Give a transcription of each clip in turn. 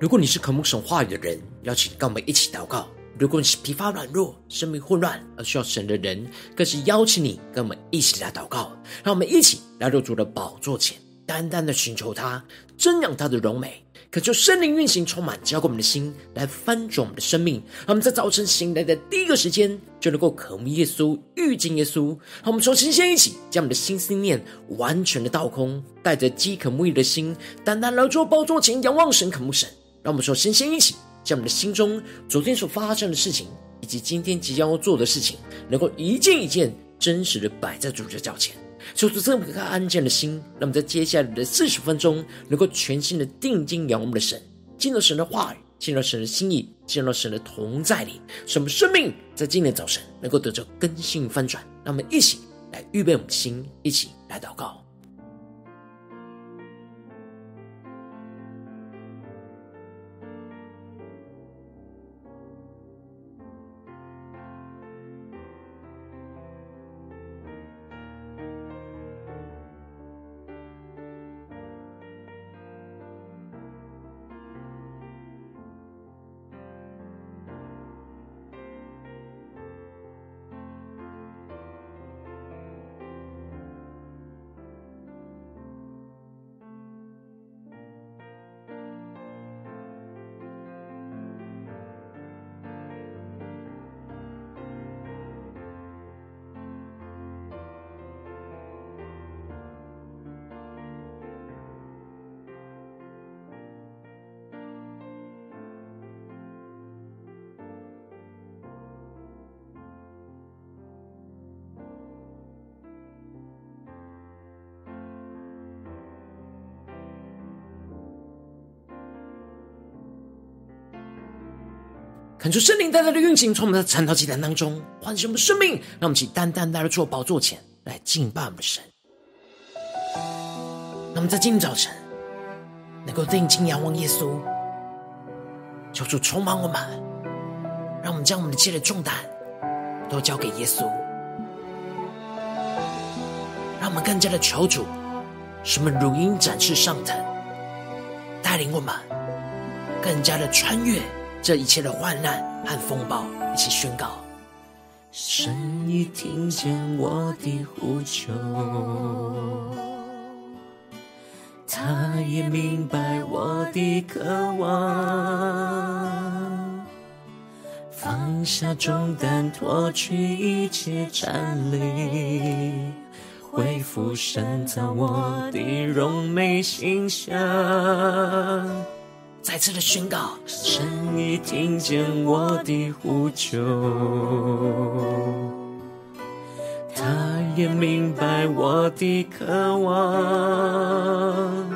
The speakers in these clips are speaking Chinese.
如果你是渴慕神话语的人，邀请跟我们一起祷告；如果你是疲乏软弱、生命混乱而需要神的人，更是邀请你跟我们一起来祷告。让我们一起来到主的宝座前，单单的寻求他，瞻仰他的荣美。可就圣灵运行，充满浇灌我们的心，来翻转我们的生命。让我们在早晨醒来的第一个时间，就能够渴慕耶稣、遇见耶稣。让我们从今天一起，将我们的心思念完全的倒空，带着饥渴慕义的心，单单来到宝座前，仰望神、渴慕神。让我们说先先一起，将我们的心中昨天所发生的事情，以及今天即将要做的事情，能够一件一件真实的摆在主的脚前。求主赐给他安静的心，让我们在接下来的四十分钟，能够全心的定睛仰望我们的神，进入神的话语，进入神的心意，进入神的同在里，使我们生命在今天早晨能够得着更新翻转。让我们一起来预备我们的心，一起来祷告。恳求圣灵带来的运行，从我们的晨祷祭坛当中唤醒我们的生命，让我们起单单来到主的宝座前来敬拜我们的神。那么在今天早晨能够定睛仰望耶稣，求主充满我们，让我们将我们的一切的重担都交给耶稣，让我们更加的求主，使我们如鹰展翅上腾，带领我们更加的穿越。这一切的患难和风暴，一起宣告：神已听见我的呼求，他也明白我的渴望，放下重担，脱去一切战栗，恢复深造我的荣美形象。再次的宣告，神已听见我的呼求，他也明白我的渴望，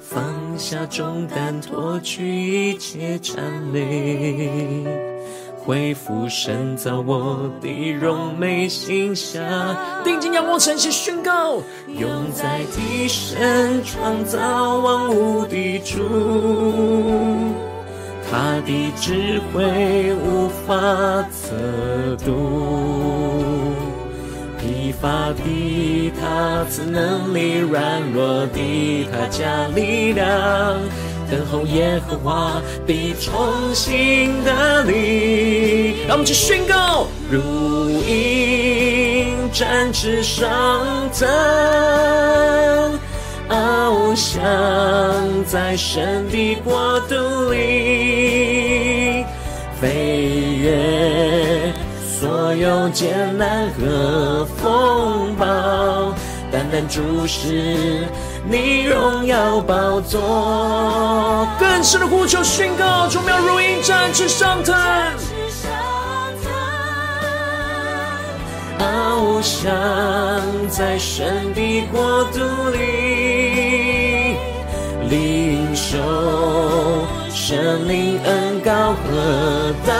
放下重担，脱去一切缠累。恢复神造我的荣美形象，定睛仰望神，先宣告：永在提神创造万物的主，他的智慧无法测度，疲乏的他赐能力，软弱的他加力量。等候耶和华必重新得力，让我们去宣告：如鹰展翅上腾，翱翔在神的国度里，飞越所有艰难和风暴，单单注视。你荣耀宝座，更深的呼求宣告，主要如鹰展翅上腾，翱翔在神的国度里，领受神灵恩膏和大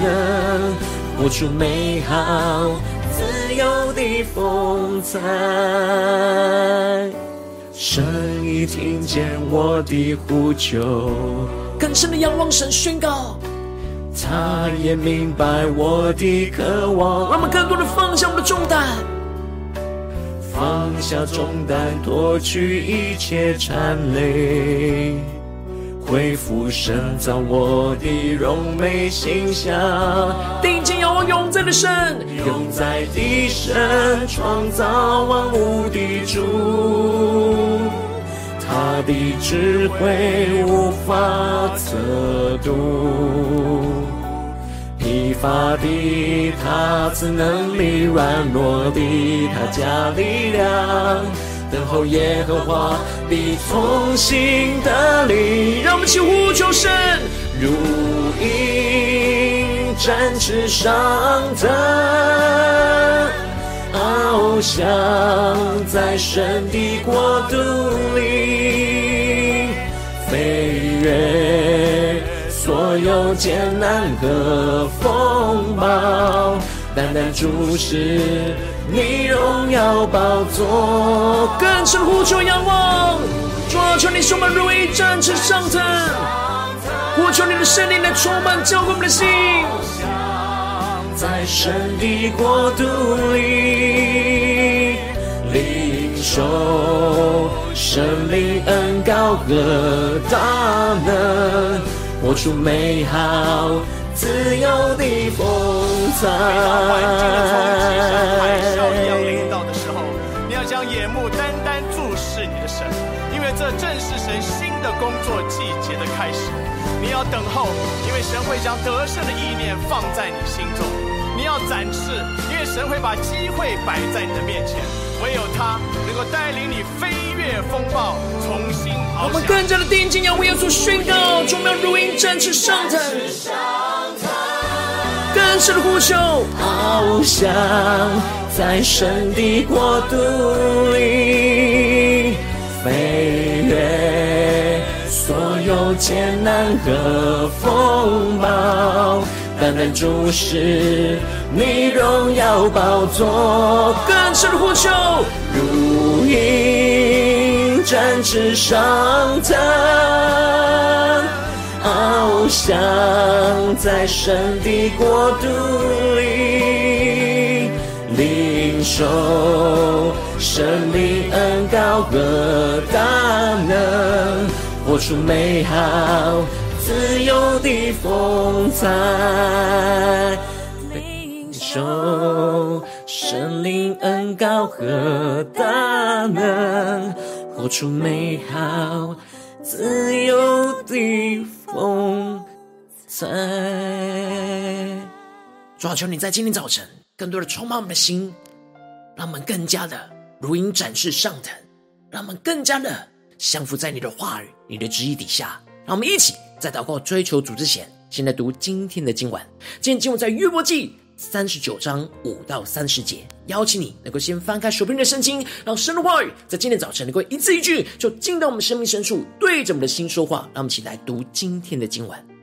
能，活出美好自由的风采。神已听见我的呼求，更深的仰望神，宣告，他也明白我的渴望。让我们更多的放下我们的重担，放下重担，脱去一切缠累，恢复神造我的荣美形象。定睛仰望永在的神，永在的神，创造万物的主，他的智慧无法测度。疲乏的他自能力，软弱的他加力量，等候耶和华必从新得力。让我们起呼求神，如鹰展翅上腾，翱翔在神的国度里飞跃。所有艰难和风暴，单单注视你荣耀宝座，更深呼求仰望，主啊，求你充满如鹰展翅上腾，呼求你的圣灵来充满浇灌我们的心，在神的国度里领受圣灵恩膏和大能。活出美好自由的风采。当环境的冲击像海啸一样临到的时候，你要将眼目单单注视你的神，因为这正是神新的工作季节的开始。你要等候，因为神会将得胜的意念放在你心中。你要展翅，因为神会把机会摆在你的面前。唯有他能够带领你飞越风暴，重新翱翔。我们更加的定睛仰望耶稣，宣告：众妙如鹰展翅上腾，更深的呼求，翱翔在神的国度里，飞越所有艰难和风暴。单单注视你荣耀宝座，更深的呼求，如鹰展翅上腾，翱翔在神的国度里，领受神灵恩膏和大能，活出美好。自由的风采，领受神灵恩膏和大能，活出美好自由的风采。主啊，求你在今天早晨，更多的充满我们的心，让我们更加的如鹰展翅上腾，让我们更加的降服在你的话语、你的旨意底下。让我们一起。在祷告追求主之前，现在读今天的经文。今天经文在约伯记三十九章五到三十节。邀请你能够先翻开手边的圣经，让神的话语在今天早晨能够一字一句，就进到我们生命深处，对着我们的心说话。让我们一起来读今天的经文。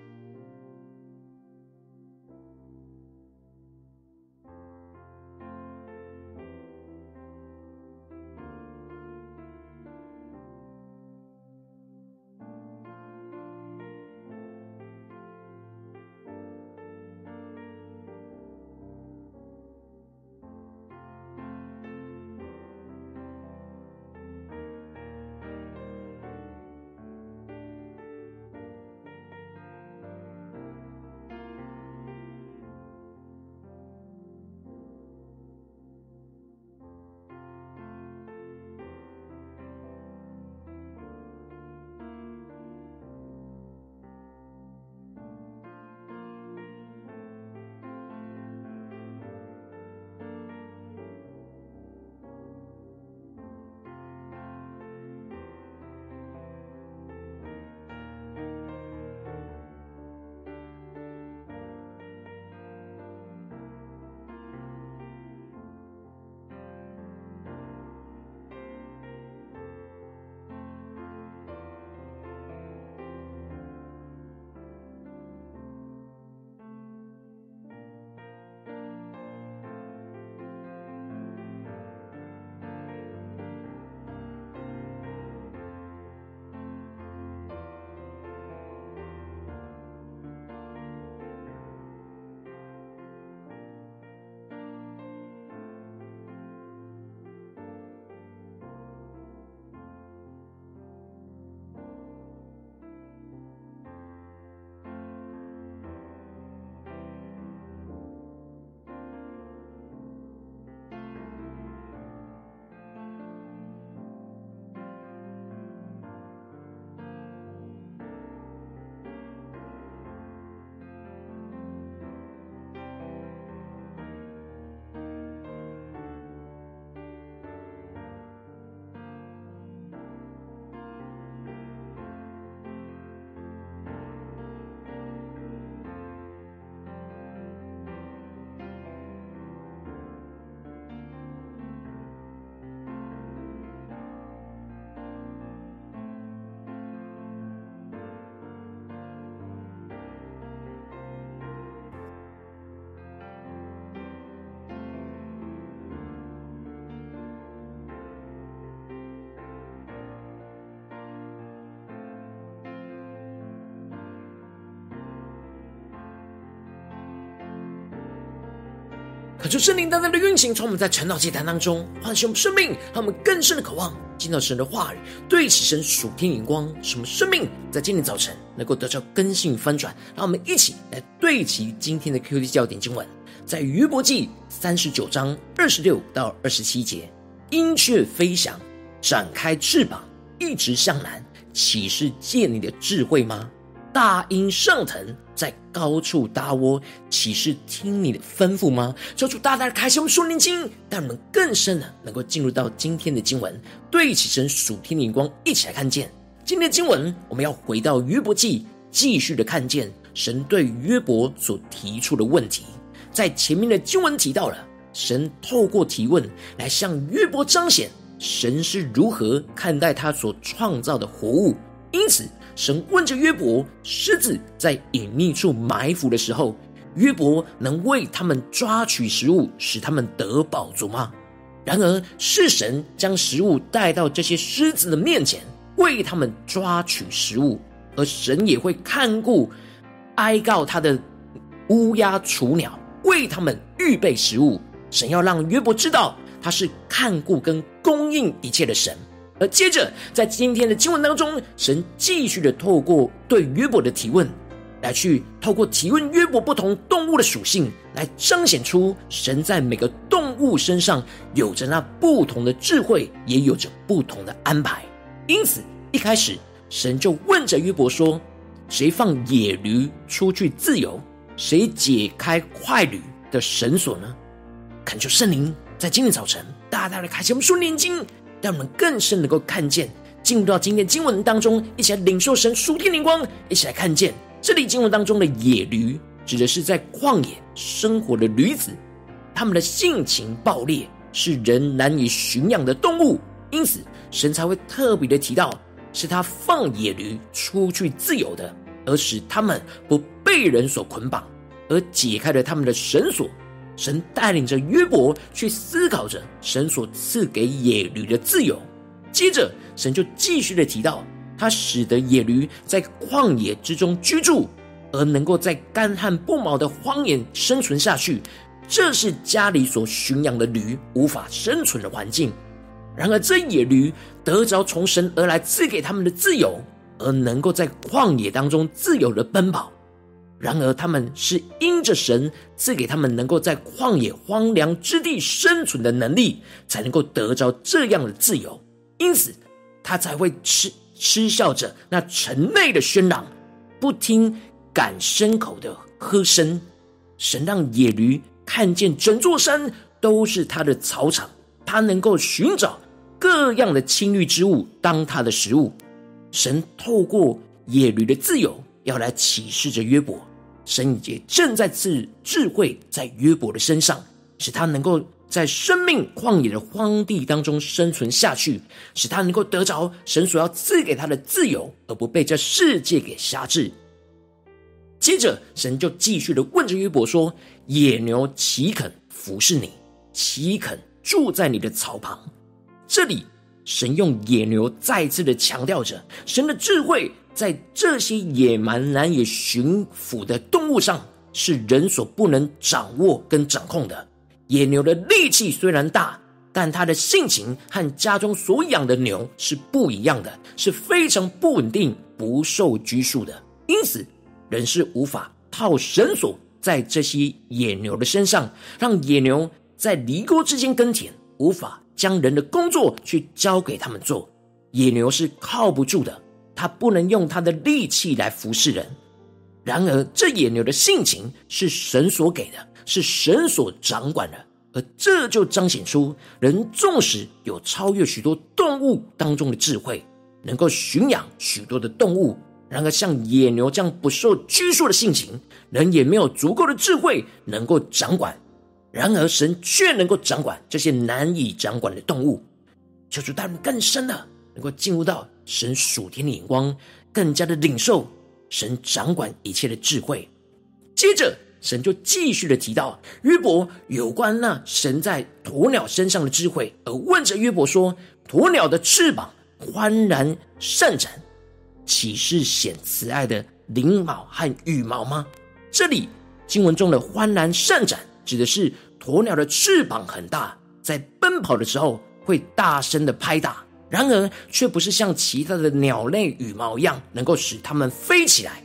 求圣灵单单的运行，从我们在晨祷祭坛当中唤醒我们生命，让我们更深的渴望听到神的话语，对齐神属天眼光，使我们生命在今天早晨能够得到更新与翻转。让我们一起来对齐今天的 QD 焦点经文，在约伯记三十九章二十六到二十七节：鹰雀飞翔，展开翅膀，一直向南，岂是借你的智慧吗？大鹰上腾，在高处搭窝，岂是听你的吩咐吗？求主大大的开启我们属灵经，让我们更深的能够进入到今天的经文，对起神属天的眼光，一起来看见今天的经文。我们要回到约伯记，继续的看见神对约伯所提出的问题。在前面的经文提到了，神透过提问来向约伯彰显神是如何看待他所创造的活物，因此。神问着约伯：“狮子在隐秘处埋伏的时候，约伯能为他们抓取食物，使他们得饱足吗？”然而，是神将食物带到这些狮子的面前，为他们抓取食物，而神也会看顾哀告他的乌鸦、雏鸟，为他们预备食物。神要让约伯知道，他是看顾跟供应一切的神。而接着，在今天的经文当中，神继续的透过对约伯的提问，来去透过提问约伯不同动物的属性，来彰显出神在每个动物身上有着那不同的智慧，也有着不同的安排。因此，一开始神就问着约伯说：“谁放野驴出去自由？谁解开快驴的绳索呢？”恳求圣灵在今天早晨大大的开启我们属灵经。让我们更深能够看见，进入到今天经文当中，一起来领受神属天灵光，一起来看见这里经文当中的野驴，指的是在旷野生活的驴子，他们的性情暴烈，是人难以驯养的动物，因此神才会特别的提到，是他放野驴出去自由的，而使他们不被人所捆绑，而解开了他们的绳索。神带领着约伯去思考着神所赐给野驴的自由，接着神就继续的提到，他使得野驴在旷野之中居住，而能够在干旱不毛的荒野生存下去，这是家里所驯养的驴无法生存的环境。然而，这野驴得着从神而来赐给他们的自由，而能够在旷野当中自由的奔跑。然而，他们是因着神赐给他们能够在旷野荒凉之地生存的能力，才能够得着这样的自由。因此，他才会嗤嗤笑着那城内的喧嚷，不听赶牲口的喝声。神让野驴看见整座山都是他的草场，他能够寻找各样的青绿之物当他的食物。神透过野驴的自由，要来启示着约伯。神也正在赐智慧在约伯的身上，使他能够在生命旷野的荒地当中生存下去，使他能够得着神所要赐给他的自由，而不被这世界给辖制。接着，神就继续的问着约伯说：“野牛岂肯服侍你？岂肯住在你的草旁？”这里，神用野牛再次的强调着神的智慧。在这些野蛮难以驯服的动物上，是人所不能掌握跟掌控的。野牛的力气虽然大，但它的性情和家中所养的牛是不一样的，是非常不稳定、不受拘束的。因此，人是无法套绳索在这些野牛的身上，让野牛在犁沟之间耕田，无法将人的工作去交给他们做。野牛是靠不住的。他不能用他的力气来服侍人，然而这野牛的性情是神所给的，是神所掌管的，而这就彰显出人纵使有超越许多动物当中的智慧，能够驯养许多的动物，然而像野牛这样不受拘束的性情，人也没有足够的智慧能够掌管。然而神却能够掌管这些难以掌管的动物，求主带领更深的，能够进入到。神属天的眼光，更加的领受神掌管一切的智慧。接着，神就继续的提到约伯有关那神在鸵鸟身上的智慧，而问着约伯说：“鸵鸟的翅膀欢然善展，岂是显慈爱的翎毛和羽毛吗？”这里经文中的欢然善展，指的是鸵鸟的翅膀很大，在奔跑的时候会大声的拍打，然而却不是像其他的鸟类羽毛一样能够使它们飞起来。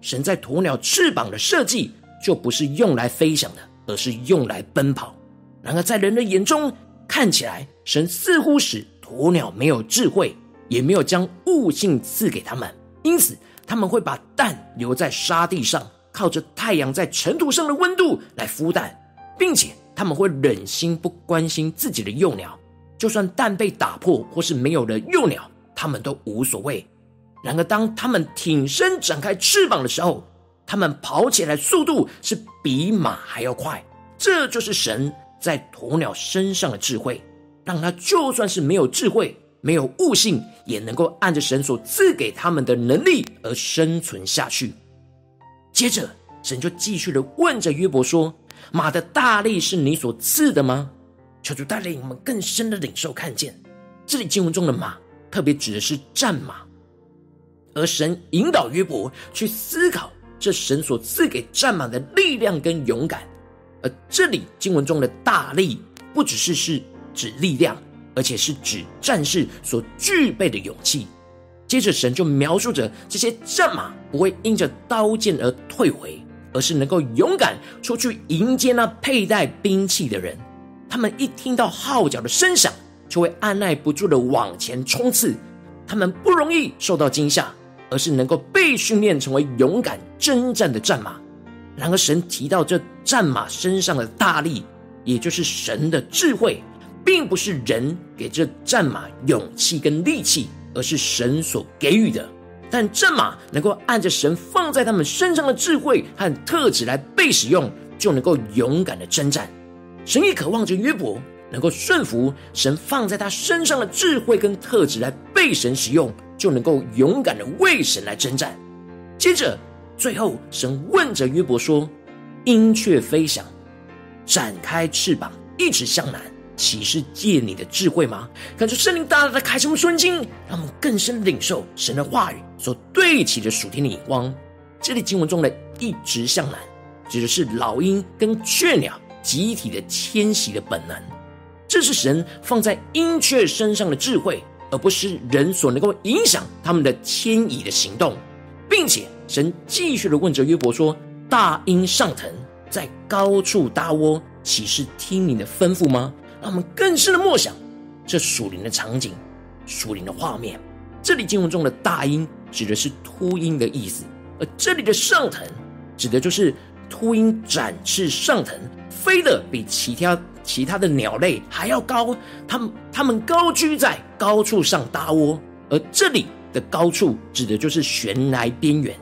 神在鸵鸟翅膀的设计就不是用来飞翔的，而是用来奔跑。然而在人的眼中看起来，神似乎使鸵鸟没有智慧，也没有将悟性赐给他们，因此他们会把蛋留在沙地上，靠着太阳在尘土上的温度来孵蛋，并且他们会忍心不关心自己的幼鸟，就算蛋被打破或是没有了幼鸟，他们都无所谓。然而，当他们挺身展开翅膀的时候，他们跑起来速度是比马还要快。这就是神在鸵鸟身上的智慧，让他就算是没有智慧、没有悟性，也能够按着神所赐给他们的能力而生存下去。接着，神就继续的问着约伯说：“马的大力是你所赐的吗？”求主带领我们更深的领受看见，这里经文中的马，特别指的是战马。而神引导约伯去思考这神所赐给战马的力量跟勇敢，而这里经文中的大力不只是是指力量，而且是指战士所具备的勇气。接着神就描述着这些战马不会因着刀剑而退回，而是能够勇敢出去迎接那佩戴兵器的人。他们一听到号角的声响，就会按捺不住的往前冲刺。他们不容易受到惊吓。而是能够被训练成为勇敢征战的战马。然而，神提到这战马身上的大力，也就是神的智慧，并不是人给这战马勇气跟力气，而是神所给予的。但战马能够按着神放在他们身上的智慧和特质来被使用，就能够勇敢的征战。神也渴望着约伯能够顺服神放在他身上的智慧跟特质来被神使用。就能够勇敢的为神来征战。接着，最后神问着约伯说：“鹰雀飞翔，展开翅膀，一直向南，岂是借你的智慧吗？”感觉圣灵大大的开什么瞬间，让我们更深领受神的话语所对齐的属天的眼光。这里经文中的一直向南，指的是老鹰跟雀鸟集体的迁徙的本能，这是神放在鹰雀身上的智慧。而不是人所能够影响他们的迁移的行动，并且神继续的问着约伯说：“大鹰上腾，在高处搭窝，岂是听你的吩咐吗？”让我们更深的默想这属灵的场景、属灵的画面。这里经文中的大鹰指的是秃鹰的意思，而这里的上腾指的就是秃鹰展翅上腾，飞得比其他。其他的鸟类还要高，它们它们高居在高处上搭窝，而这里的高处指的就是悬崖边缘，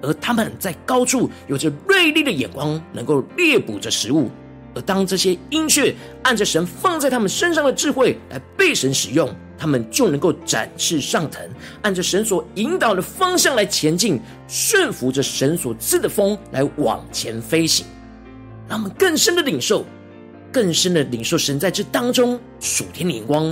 而它们在高处有着锐利的眼光，能够猎捕着食物。而当这些鹰雀按着神放在他们身上的智慧来被神使用，他们就能够展翅上腾，按着神所引导的方向来前进，顺服着神所赐的风来往前飞行，让我们更深的领受。更深的领受神在这当中属天的眼光，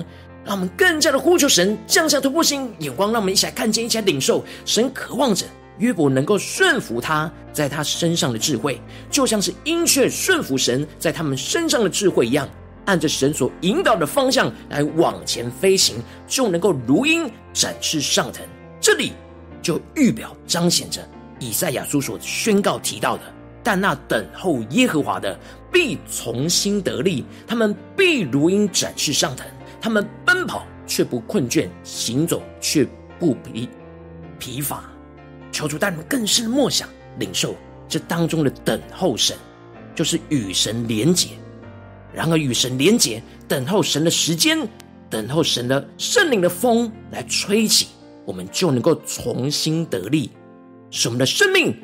让我们更加的呼求神降下突破性眼光，让我们一起来看见，一起来领受神渴望着约伯能够顺服他在他身上的智慧，就像是鹰雀顺服神在他们身上的智慧一样，按着神所引导的方向来往前飞行，就能够如鹰展翅上腾。这里就预表彰显着以赛亚书所宣告提到的。但那等候耶和华的必从心得力，他们必如鹰展翅上腾，他们奔跑却不困倦，行走却不疲疲乏。求主带你们更深的默想领受这当中的等候神，就是与神连结。然而与神连结，等候神的时间，等候神的圣灵的风来吹起，我们就能够重新得力，使我们的生命。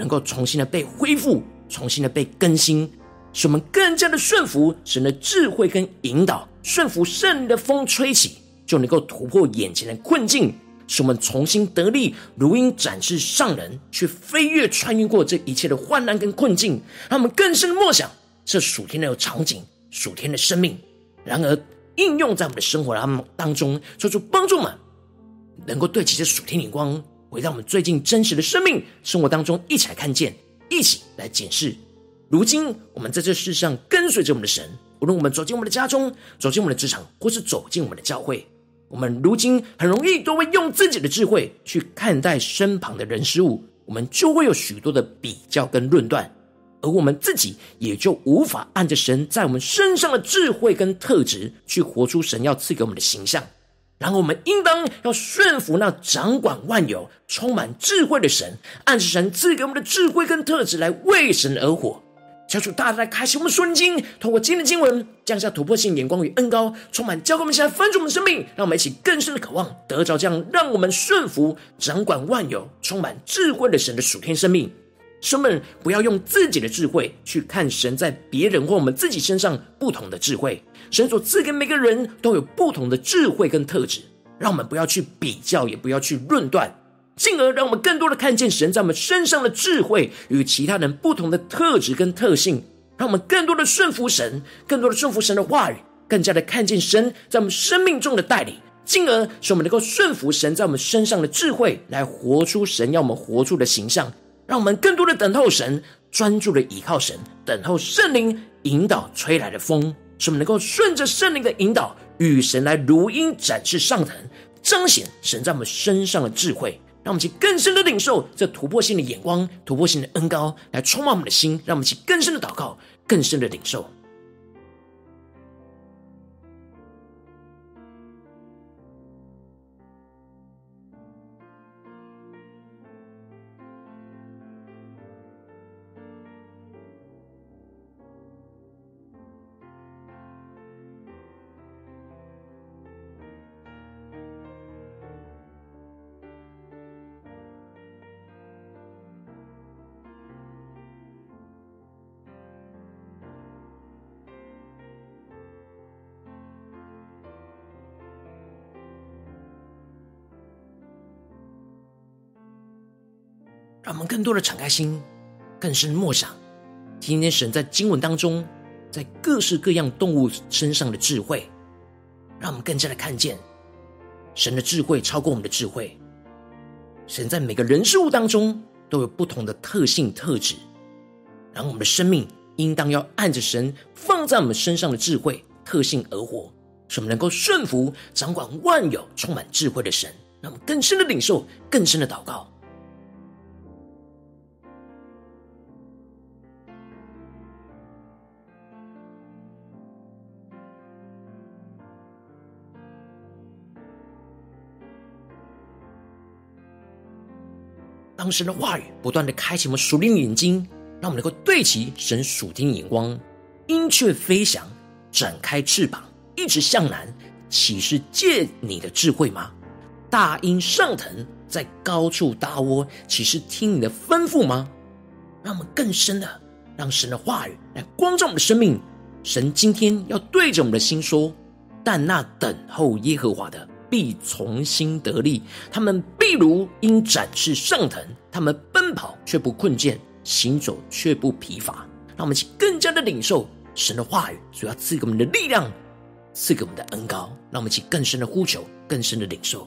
能够重新的被恢复，重新的被更新，使我们更加的顺服神的智慧跟引导，顺服圣灵的风吹起，就能够突破眼前的困境，使我们重新得力，如鹰展翅上人，去飞跃穿越过这一切的患难跟困境，让我们更深的默想这属天的有场景，属天的生命，然而应用在我们的生活当中，做出帮助们能够对齐这属天眼光。回到我们最近真实的生命生活当中，一起来看见，一起来检视，如今我们在这世上跟随着我们的神，无论我们走进我们的家中，走进我们的职场，或是走进我们的教会，我们如今很容易都会用自己的智慧去看待身旁的人事物，我们就会有许多的比较跟论断，而我们自己也就无法按着神在我们身上的智慧跟特质去活出神要赐给我们的形象。然后我们应当要顺服那掌管万有、充满智慧的神，按着神赐给我们的智慧跟特质来为神而活。求主大大来开启我们顺经，透过今天的经文降下突破性眼光与恩膏，充满教给我们现在翻转我们的生命，让我们一起更深的渴望得着这样让我们顺服掌管万有、充满智慧的神的属天生命。兄们，不要用自己的智慧去看神在别人或我们自己身上不同的智慧。神所赐给每个人都有不同的智慧跟特质，让我们不要去比较，也不要去论断，进而让我们更多的看见神在我们身上的智慧与其他人不同的特质跟特性，让我们更多的顺服神，更多的顺服神的话语，更加的看见神在我们生命中的带领，进而使我们能够顺服神在我们身上的智慧，来活出神要我们活出的形象，让我们更多的等候神，专注的倚靠神，等候圣灵引导吹来的风。使我们能够顺着圣灵的引导，与神来如鹰展翅上腾，彰显神在我们身上的智慧，让我们去更深的领受这突破性的眼光、突破性的恩高，来充满我们的心，让我们去更深的祷告、更深的领受。多的敞开心，更深默想，今天神在经文当中，在各式各样动物身上的智慧，让我们更加的看见神的智慧超过我们的智慧。神在每个人事物当中都有不同的特性特质，然后我们的生命应当要按着神放在我们身上的智慧特性而活，使我们能够顺服掌管万有、充满智慧的神。让我们更深的领受，更深的祷告。神的话语不断的开启我们属灵的眼睛，让我们能够对齐神属天的眼光，鹰雀飞翔，展开翅膀，一直向南，岂是借你的智慧吗？大鹰上腾，在高处搭窝，岂是听你的吩咐吗？让我们更深的让神的话语来光照我们的生命。神今天要对着我们的心说：但那等候耶和华的。必从心得力，他们必如因展翅上腾，他们奔跑却不困倦，行走却不疲乏。让我们去更加的领受神的话语，主要赐给我们的力量，赐给我们的恩膏。让我们去更深的呼求，更深的领受。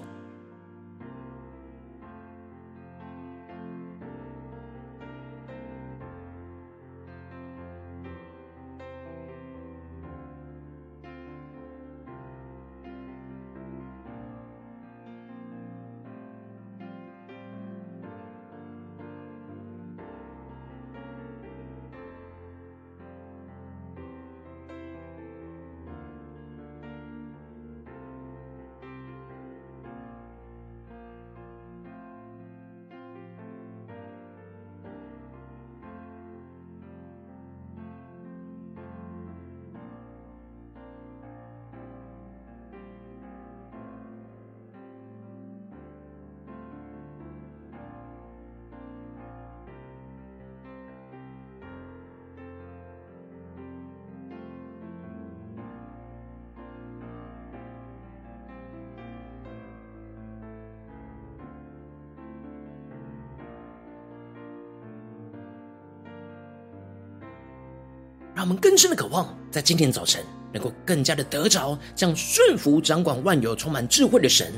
让我们更深的渴望，在今天早晨能够更加的得着这样顺服掌管万有、充满智慧的神。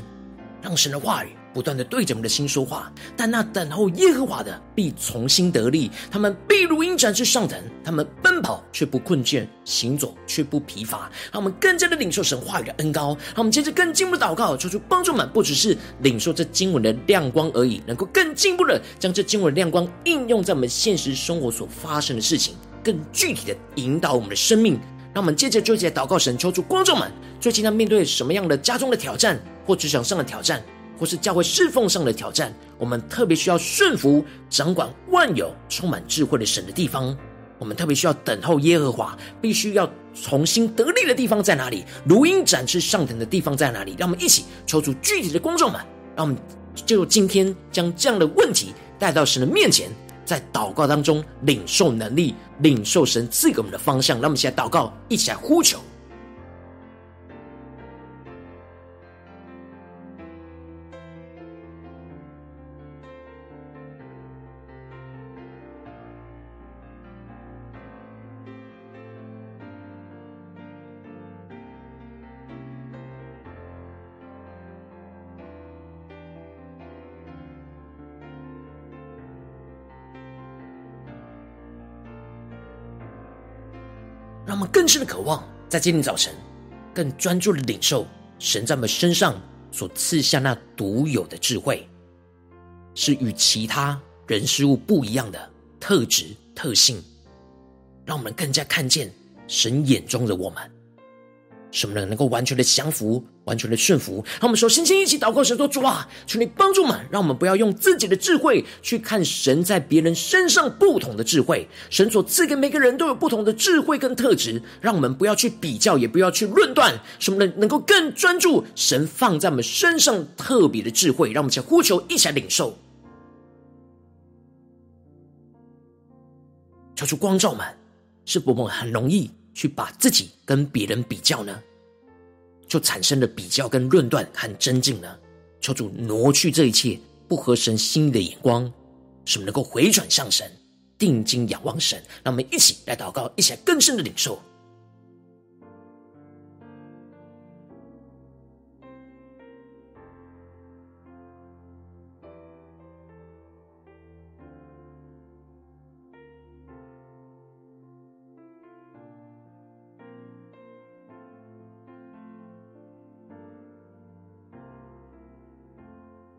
让神的话语不断的对着我们的心说话。但那等候耶和华的必从心得力，他们必如鹰展翅上腾，他们奔跑却不困倦，行走却不疲乏。让我们更加的领受神话语的恩膏。让我们接着更进一步的祷告，求主帮助们，不只是领受这经文的亮光而已，能够更进一步的将这经文的亮光应用在我们现实生活所发生的事情，更具体的引导我们的生命。让我们接着就起来祷告神，求主观众们，最近要面对什么样的家中的挑战，或职场上的挑战，或是教会侍奉上的挑战，我们特别需要顺服掌管万有、充满智慧的神的地方。我们特别需要等候耶和华，必须要重新得力的地方在哪里？如鹰展翅上腾的地方在哪里？让我们一起求助具体的观众们，让我们就今天将这样的问题带到神的面前。在祷告当中领受能力，领受神赐给我们的方向。让我们现在祷告，一起来呼求。更深的渴望，在今天早晨，更专注的领受神在我们身上所赐下那独有的智慧，是与其他人事物不一样的特质特性，让我们更加看见神眼中的我们。使我们能够完全的降服，完全的顺服？让我们说，星星一起祷告神说：主啊，求你帮助我们，让我们不要用自己的智慧去看神在别人身上不同的智慧。神所赐给每个人都有不同的智慧跟特质，让我们不要去比较，也不要去论断。什么能能够更专注神放在我们身上特别的智慧？让我们一起呼求，一起来领受。求出光照们，是否我们很容易去把自己跟别人比较呢？就产生了比较跟论断和争竞呢？求主挪去这一切不合神心意的眼光，使我们能够回转向神，定睛仰望神。让我们一起来祷告，一起来更深的领受。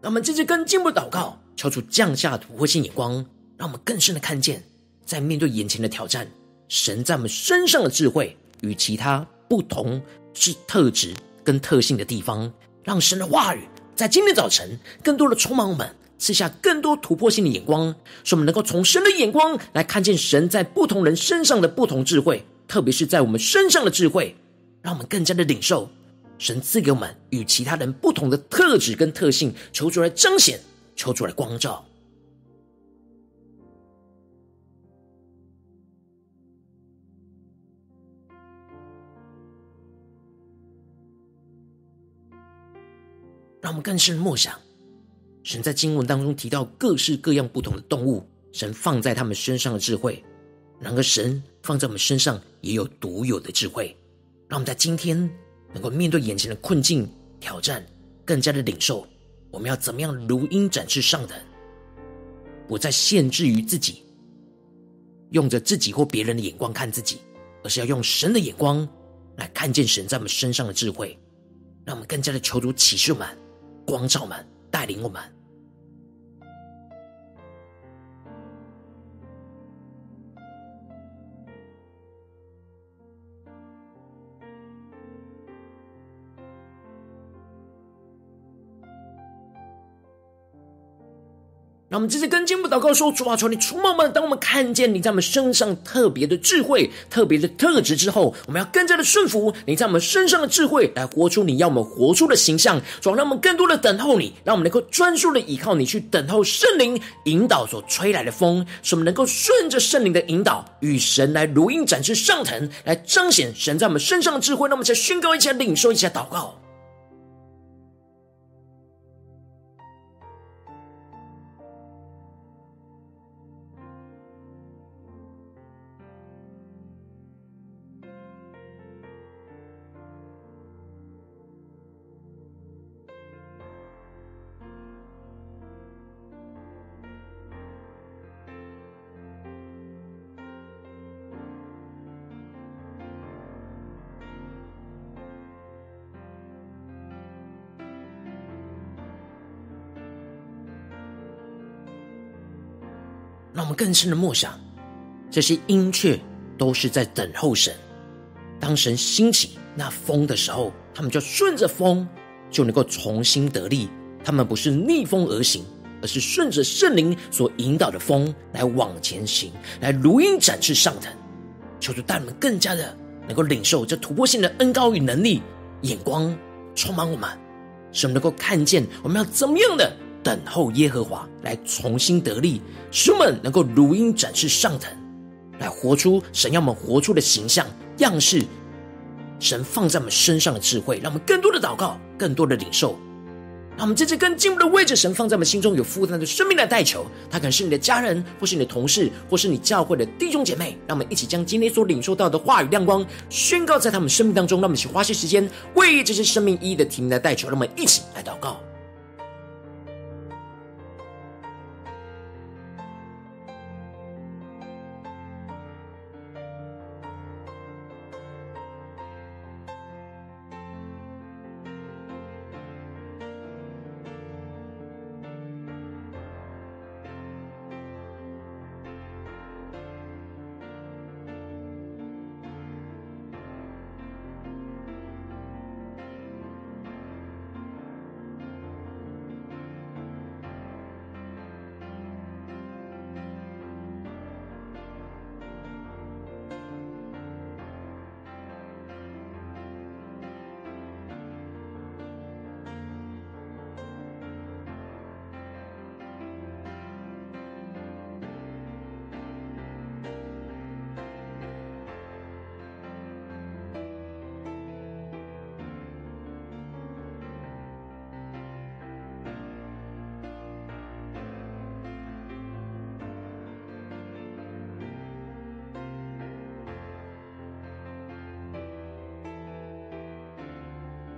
让我们接着更进一步祷告，敲出降下突破性眼光，让我们更深的看见，在面对眼前的挑战，神在我们身上的智慧与其他不同之特质跟特性的地方，让神的话语在今天早晨更多的充满我们，赐下更多突破性的眼光，使我们能够从神的眼光来看见神在不同人身上的不同智慧，特别是在我们身上的智慧，让我们更加的领受。神赐给我们与其他人不同的特质跟特性，求主来彰显，求主来光照，让我们更深默想。神在经文当中提到各式各样不同的动物，神放在他们身上的智慧，然而神放在我们身上也有独有的智慧，让我们在今天。能够面对眼前的困境挑战，更加的领受，我们要怎么样如鹰展翅上腾，不再限制于自己，用着自己或别人的眼光看自己，而是要用神的眼光来看见神在我们身上的智慧，让我们更加的求主启示我们、光照们、带领我们。我们这次跟进步祷告说：主啊，求你触摸我们。当我们看见你在我们身上特别的智慧、特别的特质之后，我们要更加的顺服你在我们身上的智慧，来活出你要我们活出的形象。主啊，让我们更多的等候你，让我们能够专注的依靠你，去等候圣灵引导所吹来的风，使我们能够顺着圣灵的引导，与神来如鹰展翅上腾，来彰显神在我们身上的智慧。那我们再宣告一下，领受一下祷告。让我们更深的默想，这些鹰雀都是在等候神。当神兴起那风的时候，他们就顺着风，就能够重新得力。他们不是逆风而行，而是顺着圣灵所引导的风来往前行，来如鹰展翅上腾。求主带我们更加的能够领受这突破性的恩膏与能力，眼光充满我们，使我们能够看见我们要怎么样的等候耶和华来重新得力，使我们能够如鹰展翅上腾，来活出神要我们活出的形象。样式，神放在我们身上的智慧，让我们更多的祷告，更多的领受。让我们在这更进一步的位置，神放在我们心中有负担的生命来代求。他可能是你的家人，或是你的同事，或是你教会的弟兄姐妹。让我们一起将今天所领受到的话语亮光宣告在他们生命当中。让我们一起花些时间为这些生命一一的提名来代求。让我们一起来祷告。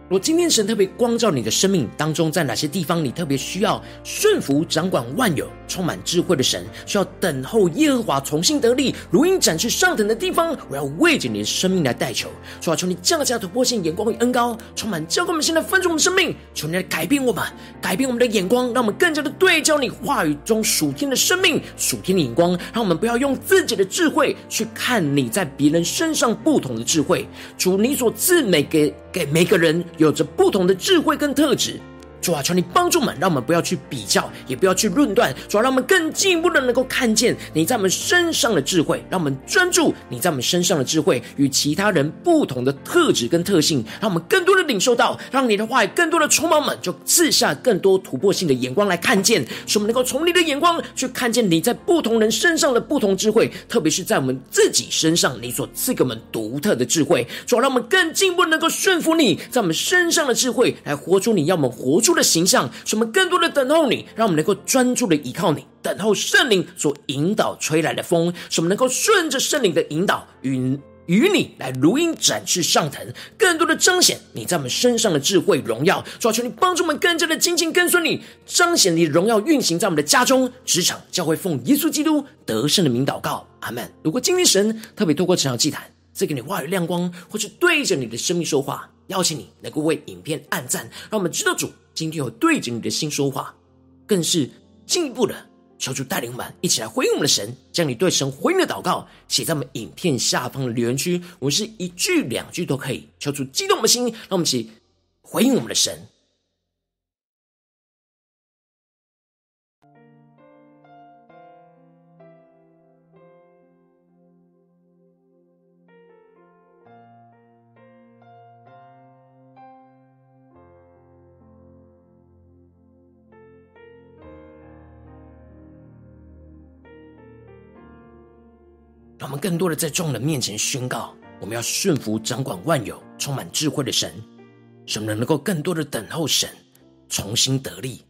若今天神特别光照你的生命当中，在哪些地方你特别需要顺服掌管万有、充满智慧的神，需要等候耶和华重新得力、如鹰展翅上腾的地方，我要为着你的生命来代求，主啊，求你降下突破性眼光与恩膏，充满教灌我们现在分盛我们的生命，求你来改变我们，改变我们的眼光，让我们更加的对焦你话语中属天的生命、属天的眼光，让我们不要用自己的智慧去看你在别人身上不同的智慧，主你所赐每给给每个人。有着不同的智慧跟特质。主啊，求你帮助我们，让我们不要去比较，也不要去论断。主啊，让我们更进一步的能够看见你在我们身上的智慧，让我们专注你在我们身上的智慧与其他人不同的特质跟特性，让我们更多的领受到，让你的话语更多的充满我们，就赐下更多突破性的眼光来看见，使我们能够从你的眼光去看见你在不同人身上的不同智慧，特别是在我们自己身上你所赐给我们独特的智慧。主啊，让我们更进一步能够顺服你在我们身上的智慧，来活出你要我们活出。的形象，使我们更多的等候你，让我们能够专注的依靠你，等候圣灵所引导吹来的风，使我们能够顺着圣灵的引导，与与你来如鹰展翅上腾，更多的彰显你在我们身上的智慧荣耀。主啊，求你帮助我们更加的紧紧跟随你，彰显你的荣耀运行在我们的家中、职场、教会，奉耶稣基督得胜的名祷告，阿门。如果今天神特别透过这场祭坛，赐给你话语亮光，或是对着你的生命说话，邀请你能够为影片按赞，让我们知道主。今天我对着你的心说话，更是进一步的求主带领我们一起来回应我们的神，将你对神回应的祷告写在我们影片下方的留言区，我们是一句两句都可以，求主激动我们的心，让我们一起回应我们的神。更多的在众人面前宣告，我们要顺服掌管万有、充满智慧的神，使我们能够更多的等候神重新得力，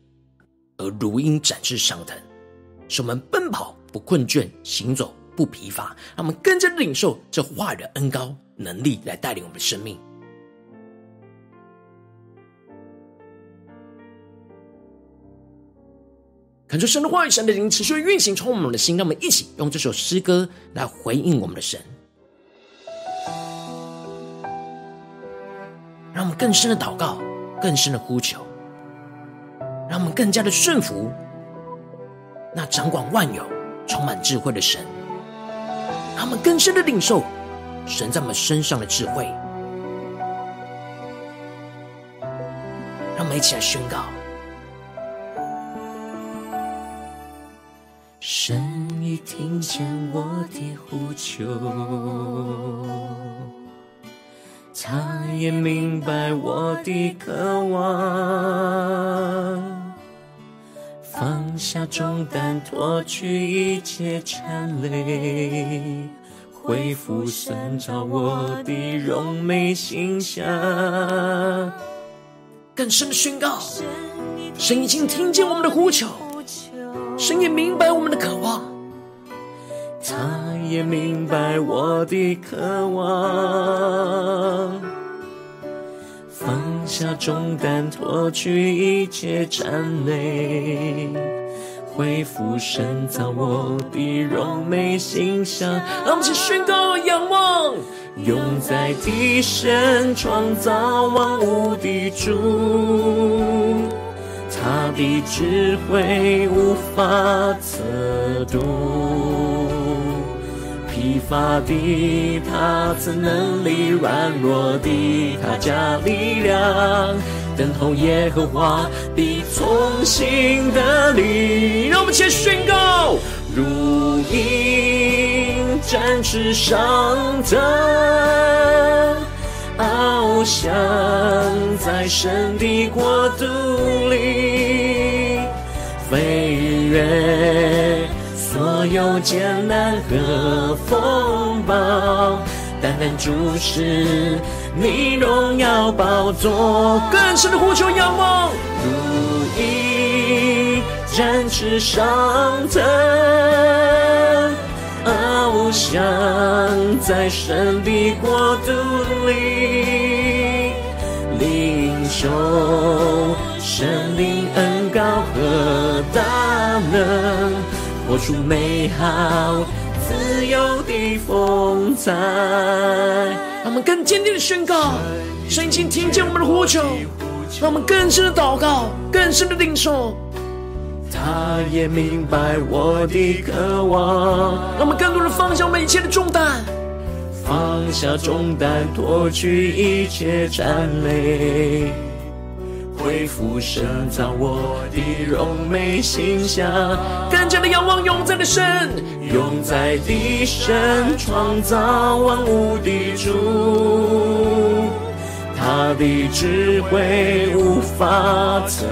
而如鹰展翅上腾，使我们奔跑不困倦，行走不疲乏。让我们更加领受这话语的恩高能力，来带领我们的生命。恳求神的话语、神的灵持续运行，充满我们的心。让我们一起用这首诗歌来回应我们的神，让我们更深的祷告，更深的呼求，让我们更加的顺服那掌管万有、充满智慧的神，让我们更深的领受神在我们身上的智慧。让我们一起来宣告：神已听见我的呼求，他也明白我的渴望。放下重担，脱去一切缠累，恢复神造我的荣美形象。更深的宣告，神已经听见我们的呼求，神也明白我们的渴望，他也明白我的渴望。放下重担，脱去一切谄媚，恢复神造我的柔美形象。让我们一起宣告：仰望，永在的神，创造万物的主，他的智慧无法测度。疲乏的他赐能力，软弱的他加力量。等候耶和华必从新的力。让我们一起宣告：如鹰展翅上腾，翱翔在神的国度里，飞越。所有艰难和风暴，单单注视你荣耀宝座，更深的呼求仰望，如鹰展翅上腾，翱翔在神的国度里，领受神灵恩高和大能。活出美好自由的风采，让我们更坚定的宣告：神已经听见我们的呼求，让我们更深的祷告，更深的领受。他也明白我的渴望，让我们更多的放下我们一切的重担，放下重担，脱去一切战累。恢复神造我的荣美形象，更加的仰望永在的神，永在的神创造万物的主，他的智慧无法测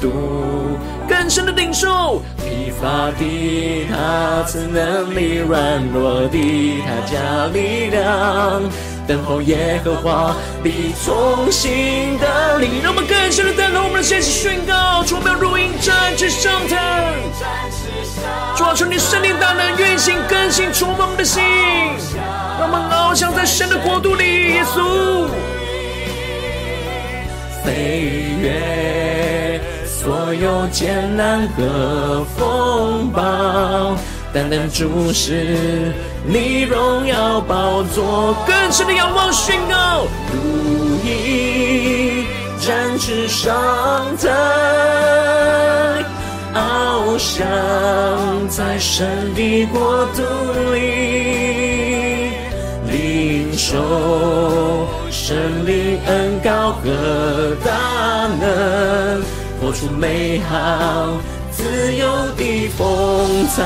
度，更深的领受，疲乏的他赐能力，软弱的他加力量。等候耶和华必从新得力。让我们更深的等候，我们的先知宣告：主，我们要如鹰展翅上腾。主啊，求你圣灵大能运行更新，触摸我们的心，让我们翱翔在神的国度里。耶稣，飞越所有艰难和风暴。单单注视你荣耀宝座，更深的仰望宣告，如鹰展翅上腾，翱翔在神的国度里，领受神灵恩膏和大能，活出美好。自由的风采，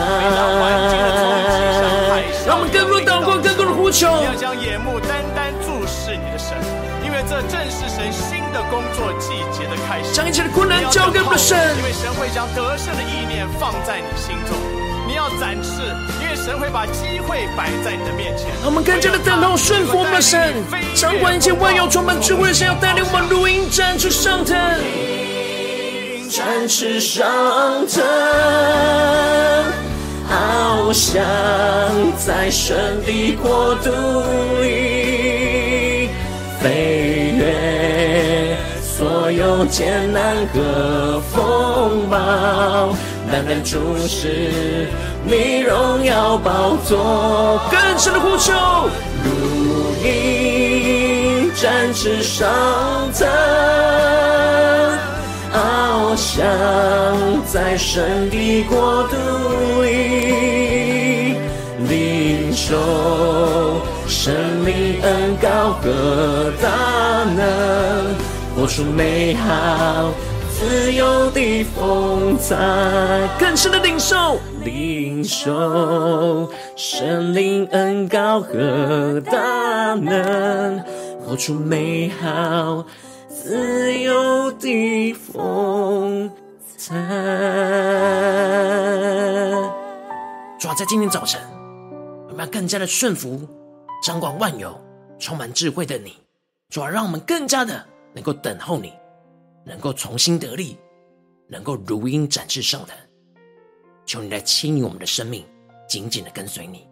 让我们更多的祷告，更多的呼求。你要将眼目单单注视你的神，因为这正是神新的工作季节的开始。将一切的困难交给我们的神，因为神会将得胜的意念放在你心中。你要展翅，因为神会把机会摆在你的面前。让我们更加的等候顺服我们的神，掌管一切万有充满智慧的神，要带领我们如鹰展翅上腾。展翅上腾，翱翔在神的国度里，飞越所有艰难和风暴，单单注视你荣耀宝座，更深的呼求，如鹰展翅上腾。翱翔在神的国度里领受神灵恩膏和大能，活出美好自由的风采，更深的领受，领受神灵恩膏和大能，活出美好自由的风采。主要在今天早晨，我们要更加的顺服掌管万有、充满智慧的你。主要让我们更加的能够等候你。能够重新得力，能够如鹰展翅上腾，求你来牵引我们的生命，紧紧的跟随你。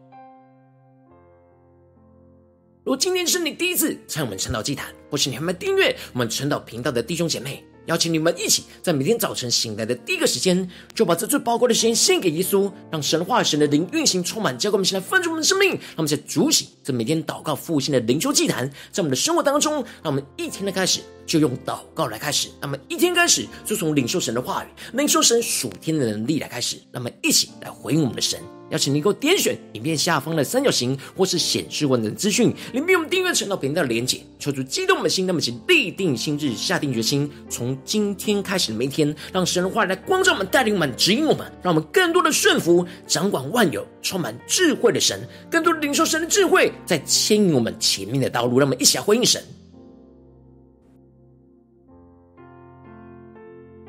如果今天是你第一次参与我们晨祷祭坛，或是你还没订阅我们晨祷频道的弟兄姐妹，邀请你们一起在每天早晨醒来的第一个时间，就把这最宝贵的时间献给耶稣，让神话神的灵运行充满，交给我们，先来丰盛我们的生命。让我们在主喜这每天祷告复兴的灵修祭坛，在我们的生活当中，让我们一天的开始就用祷告来开始。那么一天开始就从领受神的话语、领受神属天的能力来开始。那么一起来回应我们的神。邀请你能够点选影片下方的三角形，或是显示文的资讯，里面有我们订阅晨祷频道的连结，求主激动的心，那么请立定心志，下定决心，从今天开始的每一天，让神的话来光照我们、带领我们、指引我们，让我们更多的顺服掌管万有、充满智慧的神，更多的领受神的智慧，在牵引我们前面的道路，让我们一起来回应神。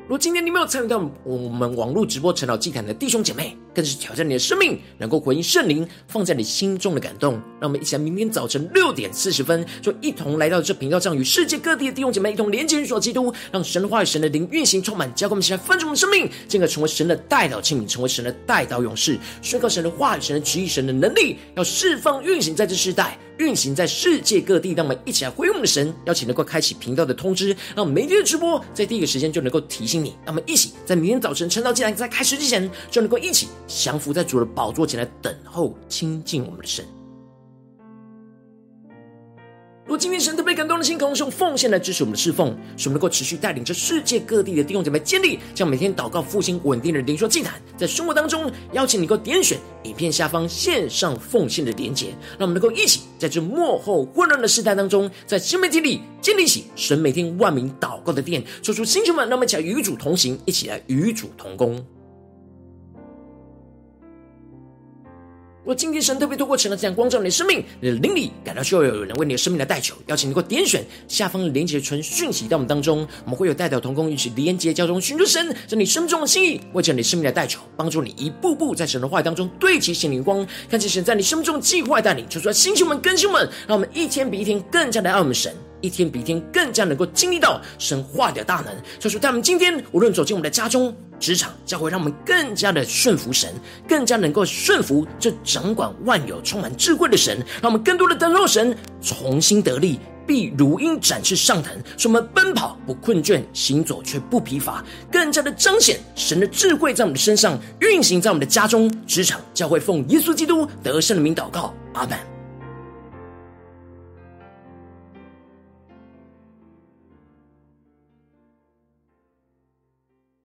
如果今天你没有参与到我们网络直播晨祷祭坛的弟兄姐妹，更是挑战你的生命，能够回应圣灵放在你心中的感动。让我们一起来，明天早晨六点四十分，就一同来到这频道上，与世界各地的弟兄姐妹一同连接、与所基督，让神的话语、神的灵运行充满，交给我们一起来分盛我们的生命，进而成为神的代祷器皿，成为神的代祷勇士，宣告神的话语、神的旨意、神的能力，要释放运行在这世代。运行在世界各地，让我们一起来回应我们的神，邀请能够开启频道的通知，让我们每天的直播在第一个时间就能够提醒你。让我们一起在明天早晨晨祷进来在开始之前，就能够一起降服在主的宝座前来等候亲近我们的神。如果今天神特别感动的心，可以用奉献来支持我们的侍奉，使我们能够持续带领着世界各地的弟兄姐妹建立，将每天祷告复兴稳定的灵修祭坛，在生活当中邀请你能够点选影片下方线上奉献的连结，让我们能够一起在这幕后混乱的时代当中，在新媒体里建立起神每天万名祷告的殿，说出星球们，让我们一起来与主同行，一起来与主同工。若今天神特别透过晨祷这样光照你的生命，你的灵里感到需要有人为你的生命来代求，邀请你给我点选下方的连结传讯息到我们当中，我们会有代表同工一起连结交通，寻求神在你生命中的心意，为着你生命的代求，帮助你一步步在神的话语当中对齐神灵光，看见神在你生命中的计划带领，求出来星球们、更新们，让我们一天比一天更加的爱我们神。一天比一天更加能够经历到神话的大能，所以说，他们今天无论走进我们的家中、职场、教会，让我们更加的顺服神，更加能够顺服这掌管万有、充满智慧的神，让我们更多的等候神重新得力，必如鹰展翅上腾，使我们奔跑不困倦，行走却不疲乏，更加的彰显神的智慧在我们的身上运行在我们的家中、职场、教会，奉耶稣基督得胜的名祷告，阿门。